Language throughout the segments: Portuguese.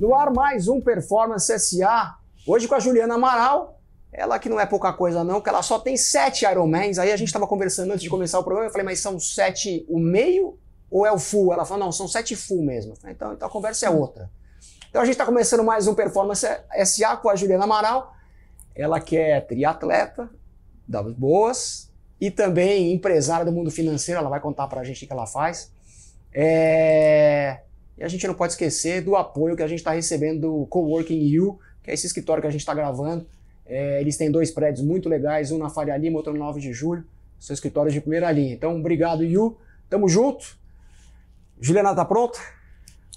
No ar, mais um Performance SA. Hoje com a Juliana Amaral. Ela que não é pouca coisa, não, que ela só tem sete Ironmans. Aí a gente estava conversando antes de começar o programa. Eu falei, mas são sete o meio ou é o full? Ela falou, não, são sete full mesmo. Falei, então, então a conversa é outra. Então a gente está começando mais um Performance SA com a Juliana Amaral. Ela que é triatleta, das boas, e também empresária do mundo financeiro. Ela vai contar pra gente o que ela faz. É... E a gente não pode esquecer do apoio que a gente está recebendo do Coworking U, que é esse escritório que a gente está gravando. É, eles têm dois prédios muito legais, um na Faria Lima, outro no 9 de julho. São escritórios de primeira linha. Então, obrigado, Yu. Tamo junto. Juliana, tá pronta?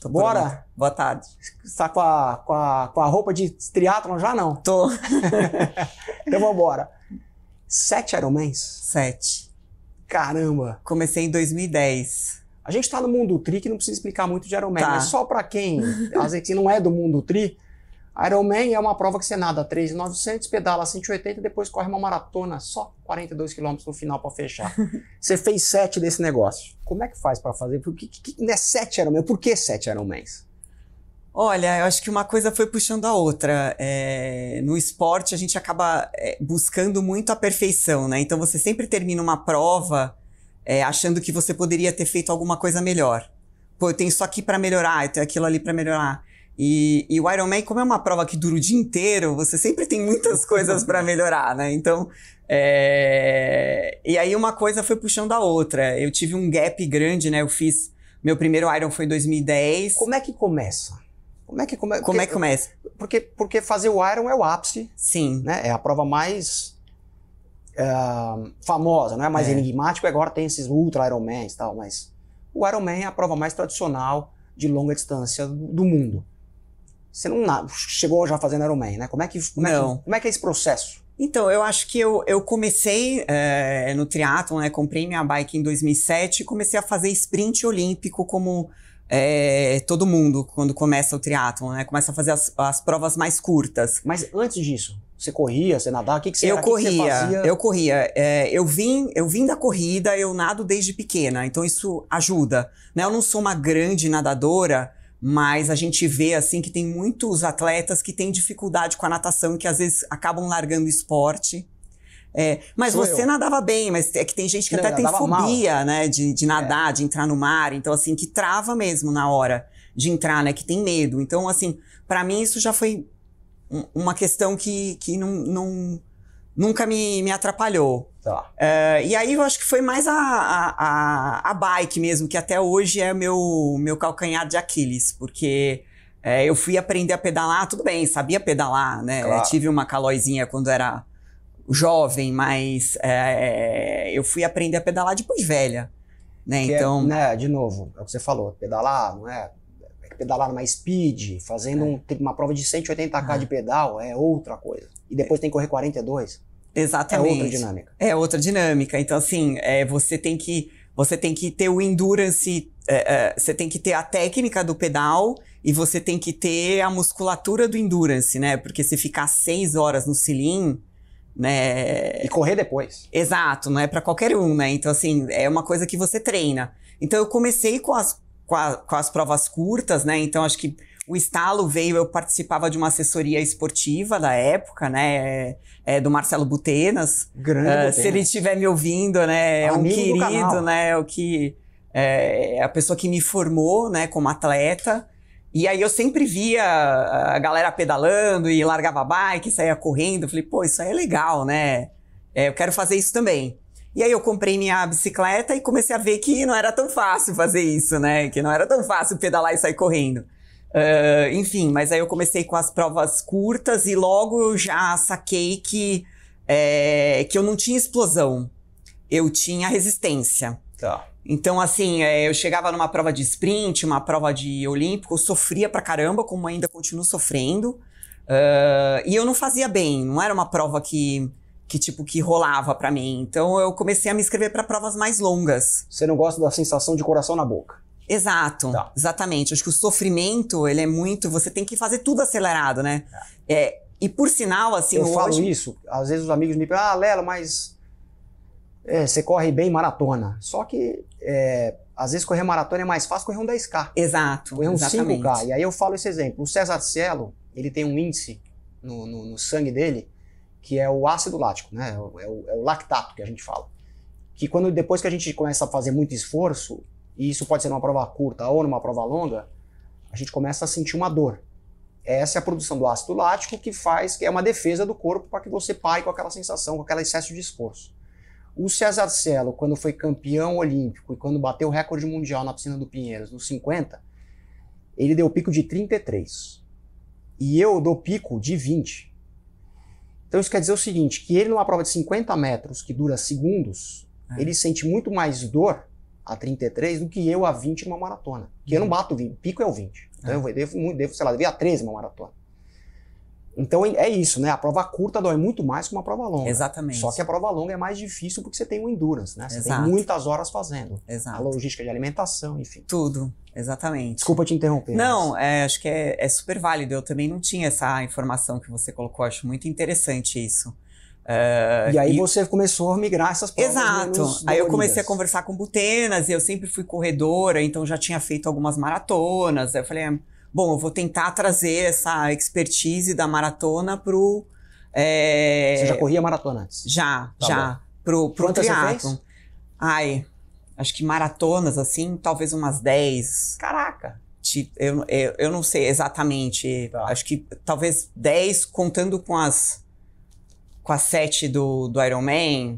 Tô Bora? pronto. Boa tarde. Está com a, com, a, com a roupa de triatlon já não? Tô. Então vambora. Sete Ironmans? Sete. Caramba! Comecei em 2010. A gente tá no mundo tri que não precisa explicar muito de Ironman, Tá. mas só pra quem às vezes que não é do mundo tri, Ironman é uma prova que você nada 3.900, pedala 180 e depois corre uma maratona, só 42 km no final pra fechar. você fez sete desse negócio. Como é que faz pra fazer? Por que, que, que não é sete Ironman? Por que sete Ironmans? Olha, eu acho que uma coisa foi puxando a outra. É, no esporte, a gente acaba é, buscando muito a perfeição, né? Então, você sempre termina uma prova é, achando que você poderia ter feito alguma coisa melhor. Pô, eu tenho isso aqui pra melhorar, eu tenho aquilo ali pra melhorar. E, e o Ironman, como é uma prova que dura o dia inteiro, você sempre tem muitas coisas pra melhorar, né? Então, é, e aí uma coisa foi puxando a outra. Eu tive um gap grande, né? Eu fiz meu primeiro Iron foi em 2010. Como é que começa? Como é que, come... Como é que começa? Porque, porque fazer o Iron é o ápice Sim. né? É a prova mais ah, famosa, não é mais É. enigmático. Agora tem esses ultra Ironmans e tal, mas o Ironman é a prova mais tradicional de longa distância do, do mundo. Você não chegou já fazendo Ironman, né? Como é que, como, É Não. que, como é que é esse processo? Então, eu acho que eu, eu comecei é, no triatlon, né? Comprei minha bike em 2007 e comecei a fazer sprint olímpico como é, todo mundo quando começa o triatlon, né? Começa a fazer as, as provas mais curtas. Mas antes disso, você corria, você nadava, o que, que você eu o que que você corria, fazia? eu corria. É, eu vim, eu vim da corrida, eu nado desde pequena, então isso ajuda. Né? Eu não sou uma grande nadadora, mas a gente vê assim que tem muitos atletas que têm dificuldade com a natação, que às vezes acabam largando o esporte. É, mas Sou você eu. nadava bem, mas é que tem gente que Não, até tem nadava mal. fobia, né, de, de nadar, de entrar no mar, então assim, que trava mesmo na hora de entrar, né, que tem medo. Então, assim, pra mim isso já foi um- uma questão que, que não, não- nunca me, me atrapalhou. Tá. É, e aí eu acho que foi mais a, a, a, a bike mesmo, que até hoje é meu, meu calcanhar de Aquiles, porque é, eu fui aprender a pedalar, tudo bem, sabia pedalar, né? Claro. Tive uma calóizinha quando era jovem, mas é, eu fui aprender a pedalar depois de velha, né? Que é, Então, né, de novo, é o que você falou, pedalar, não é? É pedalar numa speed, fazendo um- uma prova de 180k de pedal é outra coisa. E depois tem que correr 42. É exatamente. outra dinâmica. É outra dinâmica. Então, assim, é, você tem que você tem que ter o endurance, é, é, você tem que ter a técnica do pedal e você tem que ter a musculatura do endurance, né? Porque se ficar seis horas no cilim, né? E correr depois. Exato, não é pra qualquer um, né? Então, assim, é uma coisa que você treina. Então, eu comecei com as, com, a- com as provas curtas, né? Então, acho que o estalo veio, eu participava de uma assessoria esportiva da época, né? É, é, do Marcelo Butenas. Grande. Ah, Botelho. se ele estiver me ouvindo, né? É um querido, né? O que é a pessoa que me formou, né? Como atleta. E aí eu sempre via a galera pedalando e largava a bike, saía correndo. Falei, pô, isso aí é legal, né? É, eu quero fazer isso também. E aí eu comprei minha bicicleta e comecei a ver que não era tão fácil fazer isso, né? Que não era tão fácil pedalar e sair correndo. Ah, enfim, mas aí eu comecei com as provas curtas e logo já saquei que, é, que eu não tinha explosão. Eu tinha resistência. Tá. Então, assim, é, eu chegava numa prova de sprint, uma prova de olímpico, eu sofria pra caramba, como ainda continuo sofrendo. Ah, e eu não fazia bem, não era uma prova que, que tipo, que rolava pra mim. Então, eu comecei a me inscrever pra provas mais longas. Você não gosta da sensação de coração na boca. Exato, Tá. exatamente. Acho que o sofrimento, ele é muito. Você tem que fazer tudo acelerado, né? É, e por sinal, assim, eu hoje. falo isso, às vezes os amigos me perguntam, ah, Lela, mas é, você corre bem maratona. Só que é, às vezes correr maratona é mais fácil correr um 10K. Exato. Correr um exatamente. 5K. E aí eu falo esse exemplo. O César Cielo, ele tem um índice no, no, no sangue dele, que é o ácido lático, né? É o, é o, é o lactato que a gente fala. Que quando depois que a gente começa a fazer muito esforço, e isso pode ser numa prova curta ou numa prova longa, a gente começa a sentir uma dor. Essa é a produção do ácido lático que faz, que é uma defesa do corpo para que você pare com aquela sensação, com aquele excesso de esforço. O César Cielo, quando foi campeão olímpico e quando bateu o recorde mundial na piscina do Pinheiros, nos 50, ele deu pico de 33. E eu dou pico de 20. Então isso quer dizer o seguinte, que ele numa prova de 50 metros, que dura segundos, É. ele sente muito mais dor a 33 do que eu a 20 numa maratona. Que eu não bato 20, pico é o 20. Então É. eu devo, devo, sei lá, devia a 13 numa maratona. Então é isso, né? A prova curta dói muito mais que uma prova longa. Exatamente. Só que a prova longa é mais difícil porque você tem o endurance, né? Você Exato. tem muitas horas fazendo. A Exato. logística de alimentação, enfim. Tudo. Exatamente. Desculpa te interromper. Não, é, acho que é, é super válido. Eu também não tinha essa informação que você colocou. Acho muito interessante isso. É, mas- E aí você começou a migrar essas provas Exato. Aí eu comecei a conversar com butenas e eu sempre fui corredora, então já tinha feito algumas maratonas. Aí eu falei, ah, bom, eu vou tentar trazer essa expertise da maratona pro. é, Você já corria maratona antes? Já, Tá já. Pro, pro Quantas triatlon. Ai, acho que maratonas, assim, talvez umas 10. Caraca! Eu, eu, eu não sei exatamente. Tá. Acho que talvez 10, contando com as. Com as 7 do, do Iron Man.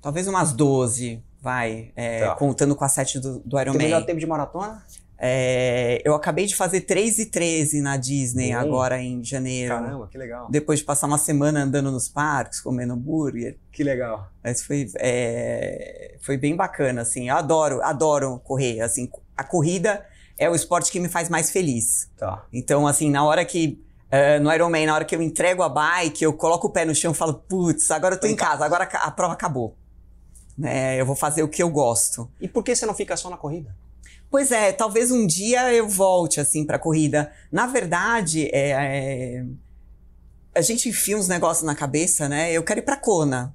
Talvez umas 12, vai. é, Tá. Contando com as 7 do, do Iron melhor Man. tempo de maratona? É, eu acabei de fazer 3 e 13 na Disney Bom. agora em janeiro. que legal. Depois de passar uma semana andando nos parques, comendo hambúrguer. Que legal. Mas foi, é, foi bem bacana, assim. Eu adoro, adoro correr. Assim, a corrida é o esporte que me faz mais feliz. Tá. Então, assim, na hora que. eh, no Ironman, na hora que eu entrego a bike, eu coloco o pé no chão e falo, putz, agora eu tô Tô em em casa, agora a prova acabou. Né, eu vou fazer o que eu gosto. E por que você não fica só na corrida? Pois é, talvez um dia eu volte, assim, pra corrida. Na verdade, é, é, a gente enfia uns negócios na cabeça, né? Eu quero ir pra Kona.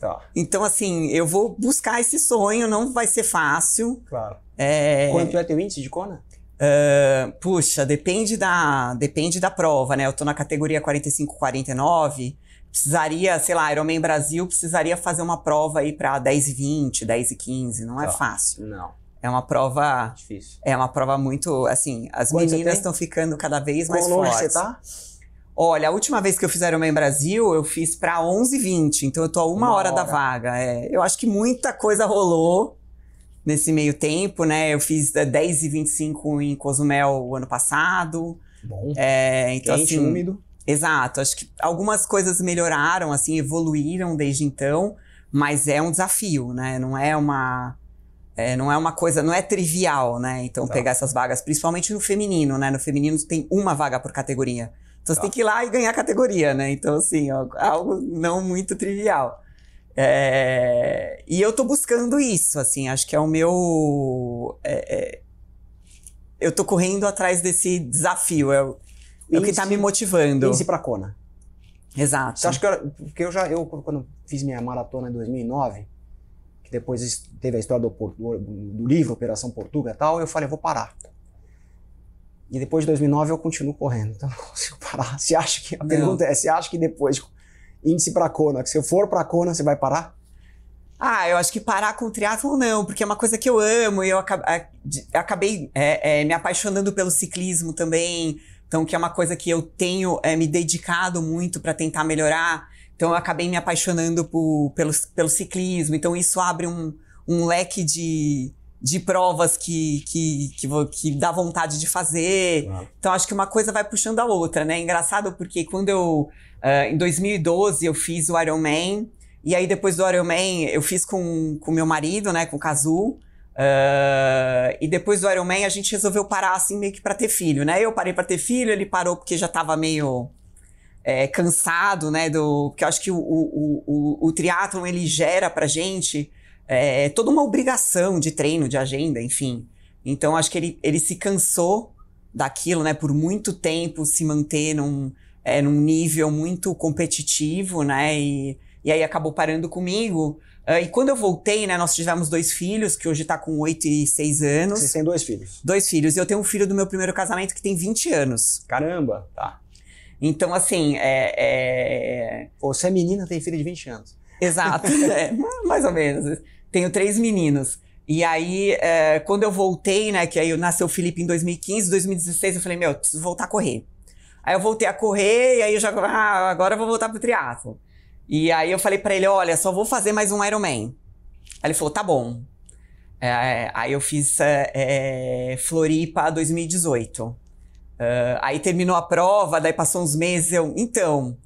Tá, Então, assim, eu vou buscar esse sonho, não vai ser fácil. claro. É, Quanto é teu índice de Kona? ah, puxa, depende da, depende da prova, né? Eu tô na categoria 45-49, precisaria, sei lá, Ironman Brasil precisaria fazer uma prova aí pra 10 e 20, 10 e 15, não é Tá. fácil. Não, É uma prova, difícil. é uma prova muito, assim, as Quanto meninas estão ficando cada vez mais Quão longe fortes. você tá? Olha, a última vez que eu fiz Ironman Brasil, eu fiz pra 11 e 20, então eu tô a uma, Uma hora, da hora. vaga. É, eu acho que muita coisa rolou nesse meio tempo, né? Eu fiz eh, 10 e 25 em Cozumel o ano passado. Bom, É, então, quente, assim, úmido. exato. Acho que algumas coisas melhoraram, assim, evoluíram desde então, mas é um desafio, né? Não é uma. É, não é uma coisa, não é trivial, né? Então, Tá. pegar essas vagas, principalmente no feminino, né? No feminino tem uma vaga por categoria. Então, você Tá. tem que ir lá e ganhar a categoria, né? Então, assim, ó, algo não muito trivial. É, E eu tô buscando isso, assim, acho que é o meu. é, é, Eu tô correndo atrás desse desafio, é, o- é o que tá me motivando. Índice pra Kona. Exato. Você acha que eu, porque eu já, eu quando fiz minha maratona em 2009, que depois teve a história do, do, do livro Operação Portuga e tal, eu falei, eu vou parar. E depois de 2009 eu continuo correndo, então eu não consigo parar. Você acha que, a Não. pergunta é, você acha que depois, índice pra Kona, que se eu for pra Kona, você vai parar? Ah, eu acho que parar com o triatlon não, porque é uma coisa que eu amo e eu a- de- acabei é, é, me apaixonando pelo ciclismo também. Então, que é uma coisa que eu tenho é, me dedicado muito para tentar melhorar. Então, eu acabei me apaixonando por- pelo, pelo ciclismo. Então, isso abre um, um leque de, de provas que, que, que, que dá vontade de fazer. Então, acho que uma coisa vai puxando a outra, né? Engraçado porque quando eu, ah, em 2012, eu fiz o Ironman, e aí depois do Ironman eu fiz com o meu marido, né, com o Kazu, ah, e depois do Ironman a gente resolveu parar assim meio que pra ter filho, né? Eu parei pra ter filho, ele parou porque já tava meio é, cansado, né, do... Porque eu acho que o, o, o, o triatlon, ele gera pra gente é, toda uma obrigação de treino, de agenda, enfim. Então, acho que ele, ele se cansou daquilo, né, por muito tempo se manter num, é, num nível muito competitivo, né, e, e aí acabou parando comigo, Uh, e quando eu voltei, né, nós tivemos dois filhos, que hoje tá com 8 e 6 anos. Vocês têm dois filhos? Dois filhos. E eu tenho um filho do meu primeiro casamento que tem 20 anos. Caramba, tá. Então, assim, é. é... Você é menina, tem filho de 20 anos. Exato, é, mais ou menos. Tenho três meninos. E aí, é, quando eu voltei, né, que aí nasceu o Felipe em 2015, 2016, eu falei, meu, preciso voltar a correr. Aí eu voltei a correr e aí eu já, ah, agora eu vou voltar pro triatlo. E aí eu falei para ele, olha, só vou fazer mais um Ironman. Aí ele falou, tá bom. É, aí eu fiz é, é Floripa 2018. Uh, aí terminou a prova, daí passou uns meses, eu, então,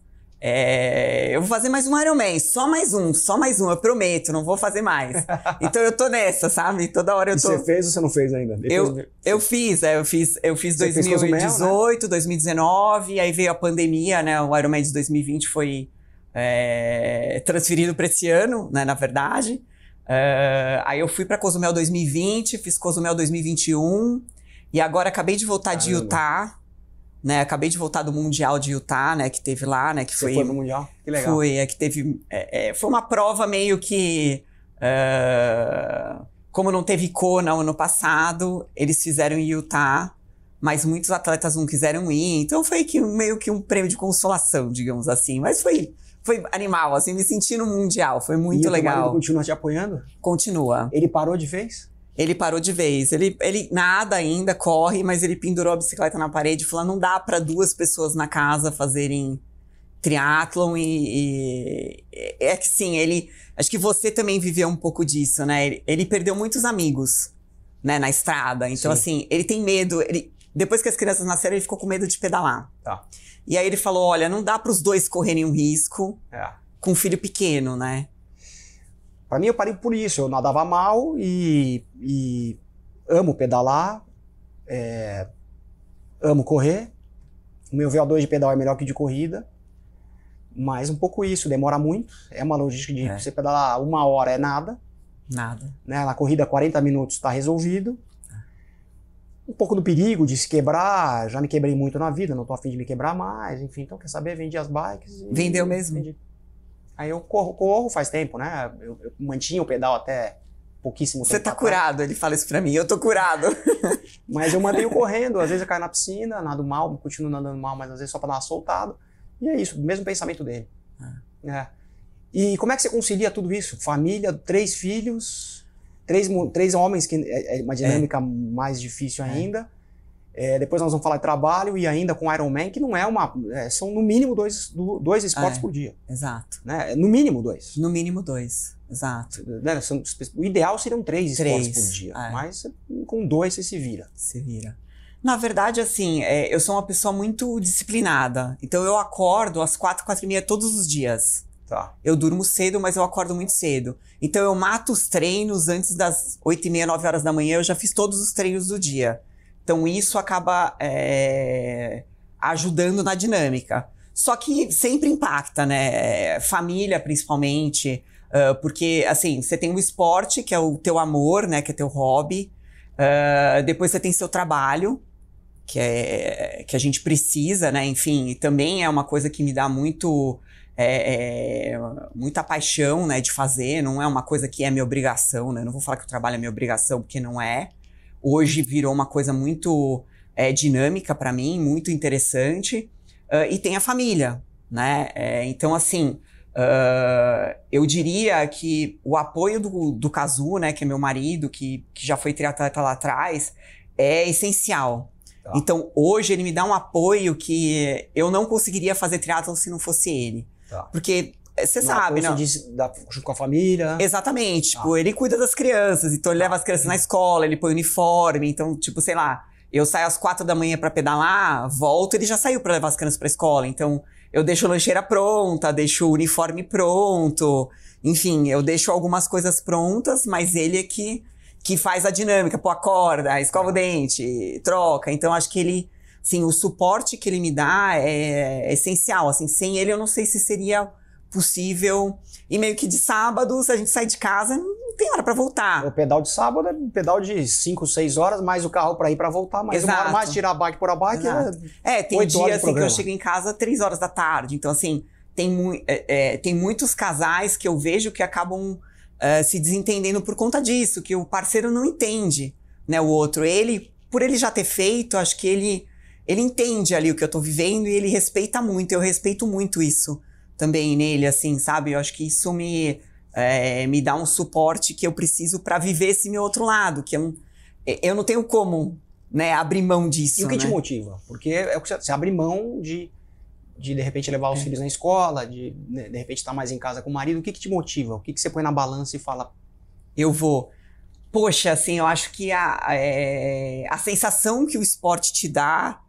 é, eu vou fazer mais um Ironman, só mais um, só mais um, eu prometo, não vou fazer mais. então eu tô nessa, sabe? Toda hora eu tô. E você fez ou você não fez ainda? Depois... Eu, eu fiz, é, eu fiz, eu fiz você 2018, né? 2019, aí veio a pandemia, né? O Ironman de 2020 foi é, transferido para esse ano, né? Na verdade. É, aí eu fui para Cozumel 2020, fiz Cozumel 2021 e agora acabei de voltar Caramba. de Utah né? Acabei de voltar do Mundial de Utah, né? Que teve lá, né? Que Você foi, foi no Mundial? Que legal. Foi, é que teve... É, é, foi uma prova meio que... Uh, como não teve Kona ano passado, eles fizeram em Utah, mas muitos atletas não quiseram ir. Então foi que, meio que um prêmio de consolação, digamos assim. Mas foi foi animal, assim, me senti no Mundial, foi muito e legal. E continua te apoiando? Continua. Ele parou de vez? Ele parou de vez. Ele, ele nada ainda, corre, mas ele pendurou a bicicleta na parede e falou: não dá para duas pessoas na casa fazerem triatlon e, e, é que sim, ele acho que você também viveu um pouco disso, né? Ele, ele perdeu muitos amigos, né, na estrada. Então sim. assim, ele tem medo, ele depois que as crianças nasceram, ele ficou com medo de pedalar. Tá. E aí ele falou: "Olha, não dá para os dois correrem um risco é. com um filho pequeno, né?" Para mim, eu parei por isso. Eu nadava mal e, e amo pedalar, é, amo correr. O meu VO2 de pedal é melhor que de corrida. Mas um pouco isso, demora muito. É uma logística de é. você pedalar uma hora é nada. Nada. Né? Na corrida, 40 minutos está resolvido. Um pouco do perigo de se quebrar. Já me quebrei muito na vida, não tô afim de me quebrar mais. Enfim, então quer saber? Vendi as bikes. Vendeu mesmo? Vendi. Aí eu corro, corro faz tempo, né? Eu, eu mantinha o pedal até pouquíssimo tempo. Você tá curado, ele fala isso pra mim, eu tô curado. mas eu mantenho correndo, às vezes eu caio na piscina, nado mal, continuo nadando mal, mas às vezes só pra dar uma soltada. E é isso, o mesmo pensamento dele. Ah. É. E como é que você concilia tudo isso? Família, três filhos, três, três homens, que é, é uma dinâmica é. mais difícil é. ainda. É, depois nós vamos falar de trabalho e ainda com Ironman, que não é uma. É, são no mínimo dois, dois esportes é, por dia. Exato. Né? No mínimo dois. No mínimo dois, exato. Né? São, o ideal seriam três, três esportes por dia. É. Mas com dois você se vira. Se vira. Na verdade, assim, é, eu sou uma pessoa muito disciplinada. Então eu acordo às quatro, quatro e meia todos os dias. Tá. Eu durmo cedo, mas eu acordo muito cedo. Então eu mato os treinos antes das oito e meia, nove horas da manhã. Eu já fiz todos os treinos do dia. Então isso acaba é, ajudando na dinâmica. Só que sempre impacta, né? Família, principalmente. Uh, porque, assim, você tem o esporte, que é o teu amor, né? Que é teu hobby. Uh, depois você tem seu trabalho, que é que a gente precisa, né? Enfim, também é uma coisa que me dá muito é, é, muita paixão, né, de fazer. Não é uma coisa que é minha obrigação, né? Não vou falar que o trabalho é minha obrigação, porque não é hoje virou uma coisa muito é, dinâmica para mim, muito interessante. Uh, e tem a família, né? É, então, assim, uh, eu diria que o apoio do, do Kazu, né, que é meu marido, que, que já foi triatleta lá atrás, é essencial. Tá. Então, hoje ele me dá um apoio que eu não conseguiria fazer triatlon se não fosse ele. Tá. Porque você sabe, não? Da, junto com a família. Exatamente. Ah. Tipo, ele cuida das crianças, então ele leva as crianças na escola, ele põe uniforme, então, tipo, sei lá, eu saio às quatro da manhã para pedalar, volto, ele já saiu para levar as crianças pra escola. Então, eu deixo a lancheira pronta, deixo o uniforme pronto. Enfim, eu deixo algumas coisas prontas, mas ele é que, que faz a dinâmica. Pô, acorda, escova o dente, troca. Então, acho que ele, assim, o suporte que ele me dá é, é essencial. Assim, sem ele, eu não sei se seria possível. E meio que de sábado, se a gente sai de casa, não tem hora para voltar. O pedal de sábado é um pedal de 5, 6 horas, mais o carro para ir para voltar, mais Exato. uma hora mais tirar a bike por a bike. É, é tem dia assim que eu chego em casa 3 horas da tarde. Então, assim, tem, mu é, é, tem muitos casais que eu vejo que acabam uh, se desentendendo por conta disso, que o parceiro não entende, né, o outro. Ele, por ele já ter feito, acho que ele ele entende ali o que eu tô vivendo e ele respeita muito. Eu respeito muito isso também nele, assim, sabe? Eu acho que isso me é, me dá um suporte que eu preciso para viver esse meu outro lado, que eu, eu não tenho como né, abrir mão disso. E o que né? te motiva? Porque é o que você, abre mão de, de de repente levar os é. filhos na escola, de né, de repente estar mais em casa com o marido. O que, que te motiva? O que, que você põe na balança e fala? Eu vou. Poxa, assim, eu acho que a, é, a sensação que o esporte te dá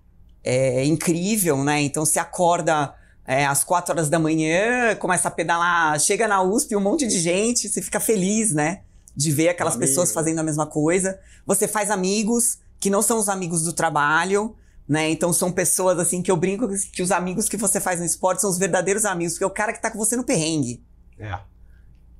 é incrível, né? Então você acorda é, às quatro horas da manhã, começa a pedalar, chega na USP, um monte de gente, você fica feliz, né? De ver aquelas Amigo. pessoas fazendo a mesma coisa. Você faz amigos, que não são os amigos do trabalho, né? Então são pessoas assim que eu brinco que os amigos que você faz no esporte são os verdadeiros amigos, porque é o cara que tá com você no perrengue. É.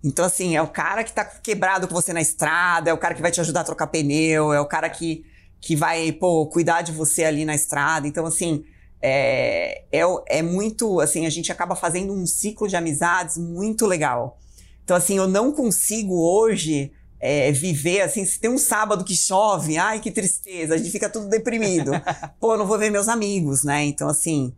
Então, assim, é o cara que tá quebrado com você na estrada, é o cara que vai te ajudar a trocar pneu, é o cara que, que vai, pô, cuidar de você ali na estrada. Então, assim, é, é, é muito, assim, a gente acaba fazendo um ciclo de amizades muito legal. Então, assim, eu não consigo hoje é, viver assim, se tem um sábado que chove, ai que tristeza, a gente fica tudo deprimido. Pô, eu não vou ver meus amigos, né? Então, assim,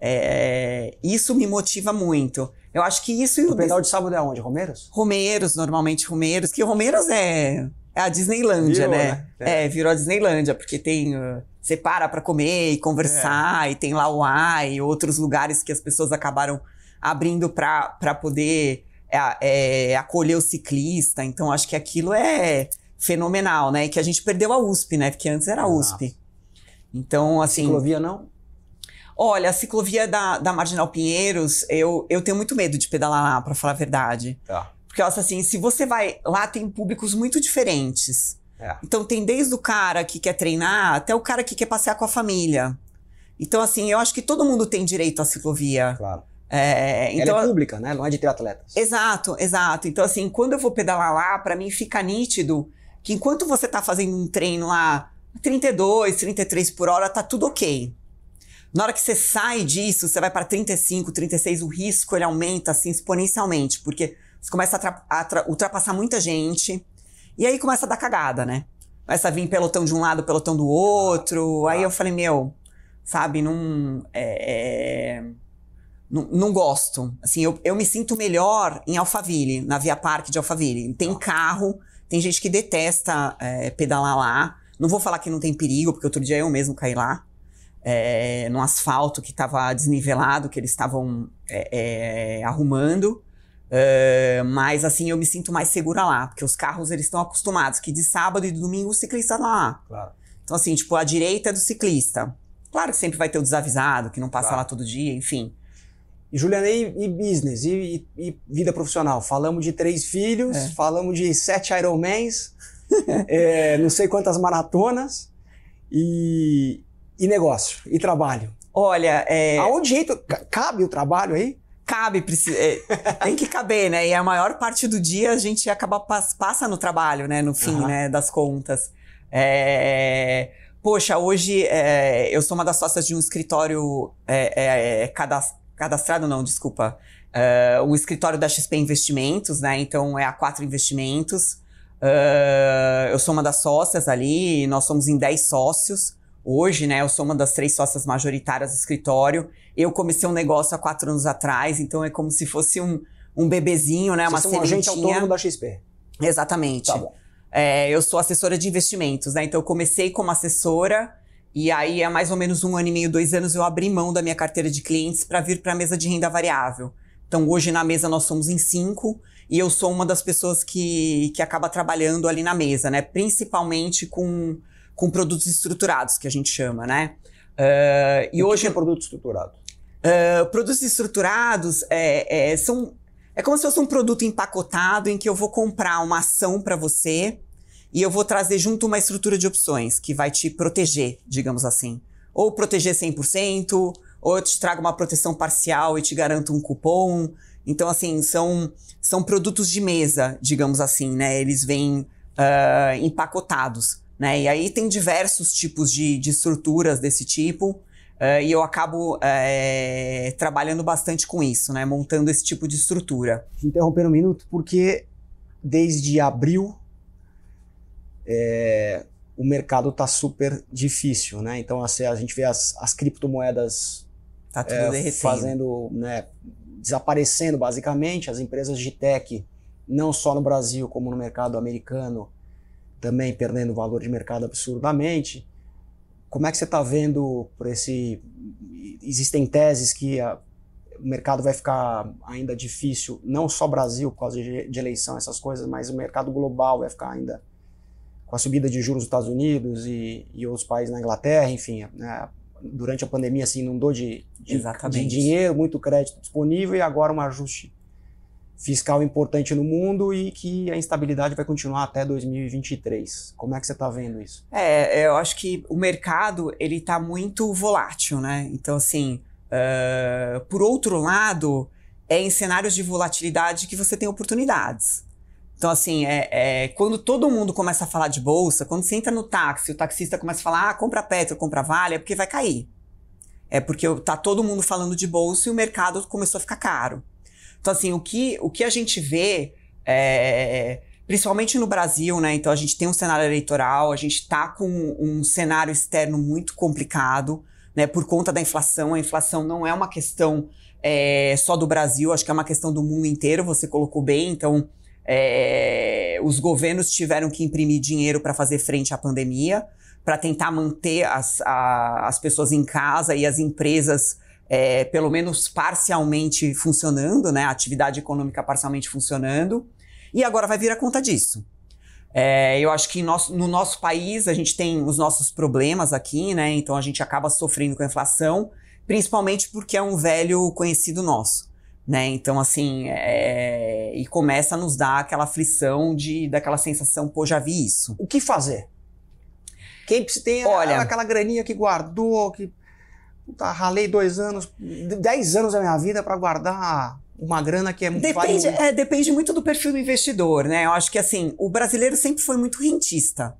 é, isso me motiva muito. Eu acho que isso. O pedal de sábado é onde? Romeiros? Romeiros, normalmente Romeiros, que Romeiros é, é a Disneylândia, virou, né? né? É. é. virou a Disneylândia, porque tem. Uh, você para pra comer e conversar, é. e tem lá o A e outros lugares que as pessoas acabaram abrindo pra, pra poder é, é, acolher o ciclista. Então, acho que aquilo é fenomenal, né? E que a gente perdeu a USP, né? Porque antes era a USP. Então, assim. Ciclovia não? Olha, a ciclovia da, da Marginal Pinheiros, eu, eu tenho muito medo de pedalar lá, pra falar a verdade. Tá. Porque, assim, se você vai. Lá tem públicos muito diferentes. É. Então, tem desde o cara que quer treinar até o cara que quer passear com a família. Então, assim, eu acho que todo mundo tem direito à ciclovia. Claro. É, então, Ela é pública, né? Não é de triatletas. Exato, exato. Então, assim, quando eu vou pedalar lá, para mim fica nítido que enquanto você tá fazendo um treino lá 32, 33 por hora, tá tudo ok. Na hora que você sai disso, você vai para 35, 36, o risco ele aumenta assim exponencialmente, porque você começa a, a ultrapassar muita gente e aí começa a dar cagada, né? Começa a vir pelotão de um lado, pelotão do outro. Aí eu falei, meu, sabe, não. É, é não, gosto. Assim, eu, eu me sinto melhor em Alphaville, na Via Parque de Alphaville. Tem carro, tem gente que detesta é, pedalar lá. Não vou falar que não tem perigo, porque outro dia eu mesmo caí lá. É, no asfalto que estava desnivelado, que eles estavam é, é arrumando. É, mas assim, eu me sinto mais segura lá, porque os carros eles estão acostumados que de sábado e de domingo o ciclista tá lá. Claro. Então assim, tipo, a direita é do ciclista. Claro que sempre vai ter o desavisado, que não passa claro. lá todo dia, enfim. E Juliana, e, e business, e, e, e, vida profissional? Falamos de três filhos, é. falamos de sete Ironmans, é, não sei quantas maratonas, e, e negócio, e trabalho. Olha, é... Aonde jeito, cabe o trabalho aí? Cabe, precisa, é, tem que caber, né? E a maior parte do dia a gente acaba passa no trabalho, né? No fim, uhum. né? Das contas. É, poxa, hoje é, eu sou uma das sócias de um escritório é, é, cadastro cadastrado não, desculpa, o escritório da XP Investimentos, né? Então é a Quatro Investimentos. Eu sou uma das sócias ali, nós somos em 10 sócios. Hoje, né, eu sou uma das três sócias majoritárias do escritório. Eu comecei um negócio há quatro anos atrás, então é como se fosse um, um bebezinho, né? Vocês uma são um agente autônomo da XP. Exatamente. Tá bom. É, eu sou assessora de investimentos, né? Então eu comecei como assessora e aí, há mais ou menos um ano e meio, dois anos, eu abri mão da minha carteira de clientes para vir para a mesa de renda variável. Então, hoje na mesa nós somos em cinco e eu sou uma das pessoas que, que acaba trabalhando ali na mesa, né? Principalmente com, com produtos estruturados, que a gente chama, né? Uh, e, e hoje. Que é produto estruturado? Uh, produtos estruturados é, é, são. É como se fosse um produto empacotado em que eu vou comprar uma ação para você e eu vou trazer junto uma estrutura de opções que vai te proteger, digamos assim. Ou proteger 100%, ou eu te trago uma proteção parcial e te garanto um cupom. Então, assim, são, são produtos de mesa, digamos assim, né? Eles vêm uh, empacotados, né? E aí tem diversos tipos de, de estruturas desse tipo. Uh, e eu acabo uh, trabalhando bastante com isso, né? Montando esse tipo de estrutura. Interromper um minuto, porque desde abril, é, o mercado está super difícil, né? Então assim, a gente vê as, as criptomoedas tá é, fazendo, né, desaparecendo basicamente, as empresas de tech, não só no Brasil como no mercado americano, também perdendo valor de mercado absurdamente. Como é que você está vendo por esse? Existem teses que a, o mercado vai ficar ainda difícil, não só Brasil por causa de, de, eleição, essas coisas, mas o mercado global vai ficar ainda com a subida de juros dos Estados Unidos e, e outros países na Inglaterra, enfim, né, durante a pandemia assim inundou de, de, de, dinheiro, muito crédito disponível e agora um ajuste fiscal importante no mundo e que a instabilidade vai continuar até 2023. Como é que você está vendo isso? É, eu acho que o mercado ele está muito volátil, né? Então assim, uh, por outro lado, é em cenários de volatilidade que você tem oportunidades. Então, assim, é, é, quando todo mundo começa a falar de bolsa, quando você entra no táxi, o taxista começa a falar, ah, compra Petro, compra Vale, é porque vai cair. É porque tá todo mundo falando de bolsa e o mercado começou a ficar caro. Então, assim, o que, o que a gente vê, é, principalmente no Brasil, né? Então, a gente tem um cenário eleitoral, a gente tá com um cenário externo muito complicado, né? Por conta da inflação. A inflação não é uma questão é, só do Brasil, acho que é uma questão do mundo inteiro, você colocou bem. Então, é, os governos tiveram que imprimir dinheiro para fazer frente à pandemia, para tentar manter as, a, as pessoas em casa e as empresas, é, pelo menos parcialmente funcionando, né? A atividade econômica parcialmente funcionando. E agora vai vir a conta disso. É, eu acho que nosso, no nosso país a gente tem os nossos problemas aqui, né? Então a gente acaba sofrendo com a inflação, principalmente porque é um velho conhecido nosso né? Então, assim, é... e começa a nos dar aquela aflição de, daquela sensação, pô, já vi isso. O que fazer? Quem tem Olha, aquela graninha que guardou, que puta, ralei dois anos, dez anos da minha vida para guardar uma grana que é muito depende, é, depende muito do perfil do investidor, né? Eu acho que assim, o brasileiro sempre foi muito rentista.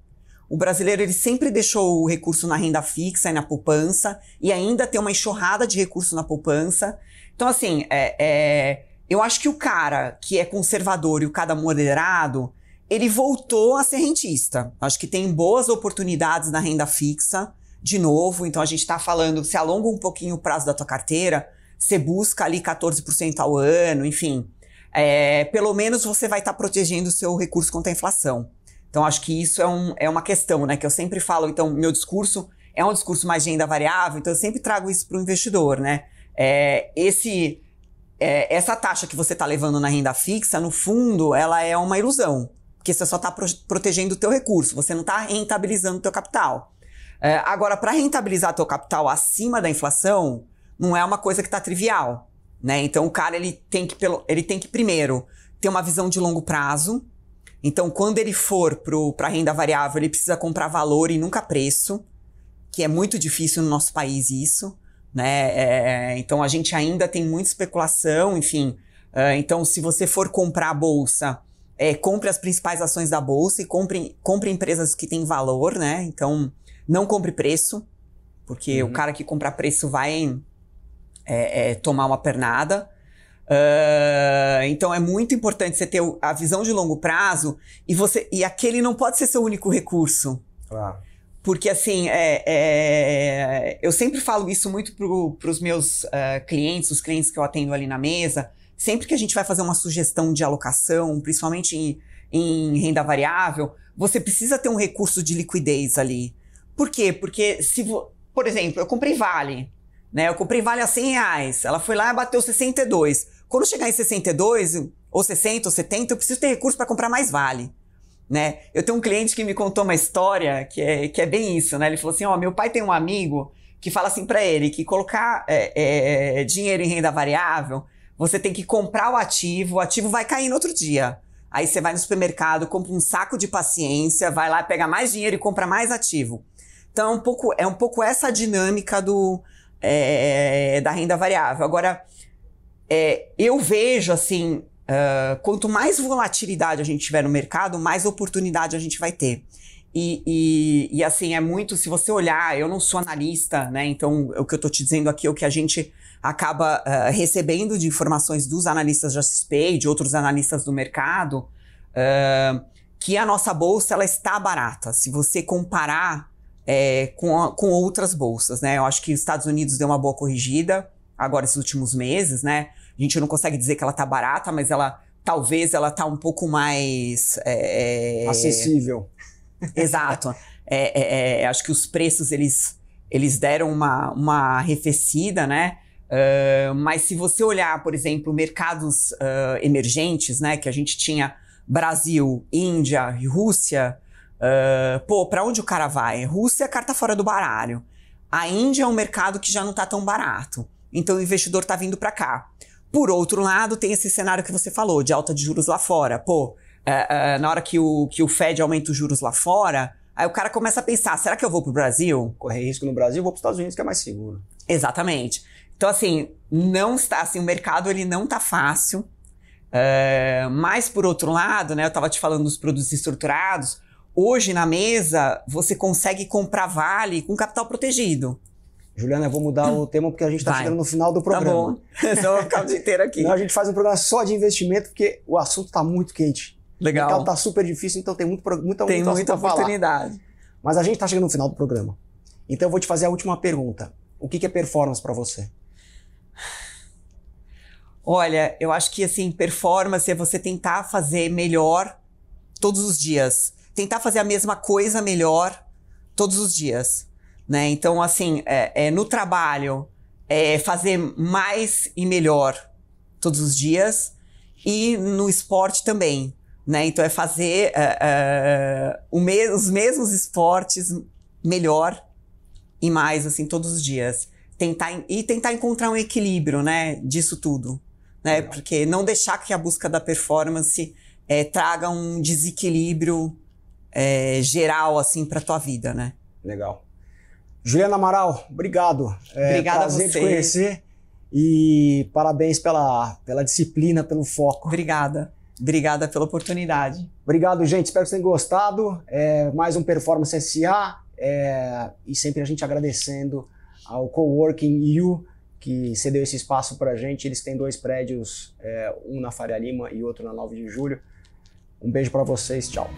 O brasileiro ele sempre deixou o recurso na renda fixa e na poupança e ainda tem uma enxurrada de recurso na poupança. Então, assim, é, é, eu acho que o cara que é conservador e o cara moderado, ele voltou a ser rentista. Acho que tem boas oportunidades na renda fixa, de novo. Então, a gente está falando, se alonga um pouquinho o prazo da tua carteira, você busca ali 14% ao ano, enfim. É, pelo menos você vai estar tá protegendo o seu recurso contra a inflação. Então, acho que isso é, um, é uma questão, né? Que eu sempre falo, então, meu discurso é um discurso mais de renda variável, então eu sempre trago isso para o investidor, né? É, esse, é, essa taxa que você está levando na renda fixa, no fundo, ela é uma ilusão. Porque você só está pro, protegendo o teu recurso, você não está rentabilizando o teu capital. É, agora, para rentabilizar teu capital acima da inflação, não é uma coisa que está trivial. Né? Então, o cara ele tem, que, ele tem que, primeiro, ter uma visão de longo prazo. Então, quando ele for para renda variável, ele precisa comprar valor e nunca preço, que é muito difícil no nosso país isso né? É, então a gente ainda tem muita especulação, enfim. Uh, então, se você for comprar a bolsa, é, compre as principais ações da bolsa e compre, compre empresas que têm valor, né? Então, não compre preço, porque uhum. o cara que comprar preço vai é, é, tomar uma pernada. Uh, então é muito importante você ter a visão de longo prazo e você e aquele não pode ser seu único recurso. Claro. Porque, assim, é, é, eu sempre falo isso muito para os meus uh, clientes, os clientes que eu atendo ali na mesa. Sempre que a gente vai fazer uma sugestão de alocação, principalmente em, em renda variável, você precisa ter um recurso de liquidez ali. Por quê? Porque se, por exemplo, eu comprei Vale, né? Eu comprei Vale a 100 reais. Ela foi lá e bateu 62. Quando chegar em 62, ou 60, ou 70, eu preciso ter recurso para comprar mais Vale né? Eu tenho um cliente que me contou uma história que é, que é bem isso, né? Ele falou assim, ó, meu pai tem um amigo que fala assim para ele que colocar é, é, dinheiro em renda variável, você tem que comprar o ativo, o ativo vai cair no outro dia. Aí você vai no supermercado, compra um saco de paciência, vai lá, pega mais dinheiro e compra mais ativo. Então é um pouco, é um pouco essa dinâmica do, é, da renda variável. Agora, é, eu vejo assim, Uh, quanto mais volatilidade a gente tiver no mercado, mais oportunidade a gente vai ter. E, e, e, assim, é muito, se você olhar, eu não sou analista, né? Então, o que eu tô te dizendo aqui é o que a gente acaba uh, recebendo de informações dos analistas de XP e de outros analistas do mercado. uh, que a nossa bolsa ela está barata. Se você comparar é, com, a, com outras bolsas, né? Eu acho que os Estados Unidos deu uma boa corrigida agora esses últimos meses, né? A gente não consegue dizer que ela tá barata, mas ela talvez ela tá um pouco mais é, é acessível. Exato. É, é, é, acho que os preços eles, eles deram uma, uma arrefecida, né? Uh, mas se você olhar, por exemplo, mercados uh, emergentes, né, que a gente tinha Brasil, Índia e Rússia, uh, pô, para onde o cara vai? Rússia, carta fora do baralho. A Índia é um mercado que já não tá tão barato. Então o investidor tá vindo para cá. Por outro lado, tem esse cenário que você falou, de alta de juros lá fora. Pô, na hora que o, que o Fed aumenta os juros lá fora, aí o cara começa a pensar: será que eu vou pro Brasil? Correr risco no Brasil, vou para os Estados Unidos, que é mais seguro. Exatamente. Então, assim, não está, assim, o mercado ele não tá fácil. Uh, mas, por outro lado, né, eu estava te falando dos produtos estruturados, hoje na mesa você consegue comprar vale com capital protegido. Juliana, eu vou mudar o tema porque a gente está chegando no final do programa. Tá bom. Vou ficar o dia inteiro aqui. Não, a gente faz um programa só de investimento porque o assunto está muito quente. Legal. O mercado está super difícil, então tem muito, muita, tem muita oportunidade. Mas a gente está chegando no final do programa. Então eu vou te fazer a última pergunta. O que é performance para você? Olha, eu acho que assim, performance é você tentar fazer melhor todos os dias. Tentar fazer a mesma coisa melhor todos os dias. Né? Então, assim, é, é, no trabalho, é fazer mais e melhor todos os dias. E no esporte também. Né? Então, é fazer é, é me os mesmos esportes melhor e mais, assim, todos os dias tentar e tentar encontrar um equilíbrio, né, disso tudo, né? Porque não deixar que a busca da performance é, traga um desequilíbrio é, geral assim para tua vida, né? Legal. Juliana Amaral, obrigado. É, Obrigada prazer a você. te conhecer e parabéns pela, pela disciplina, pelo foco. Obrigada. Obrigada pela oportunidade. Obrigado, gente. Espero que vocês tenham gostado. É, mais um Performance SA. É, e sempre a gente agradecendo ao Coworking U, que cedeu esse espaço para a gente. Eles têm dois prédios, é, um na Faria Lima e outro na 9 de Julho. Um beijo para vocês, tchau.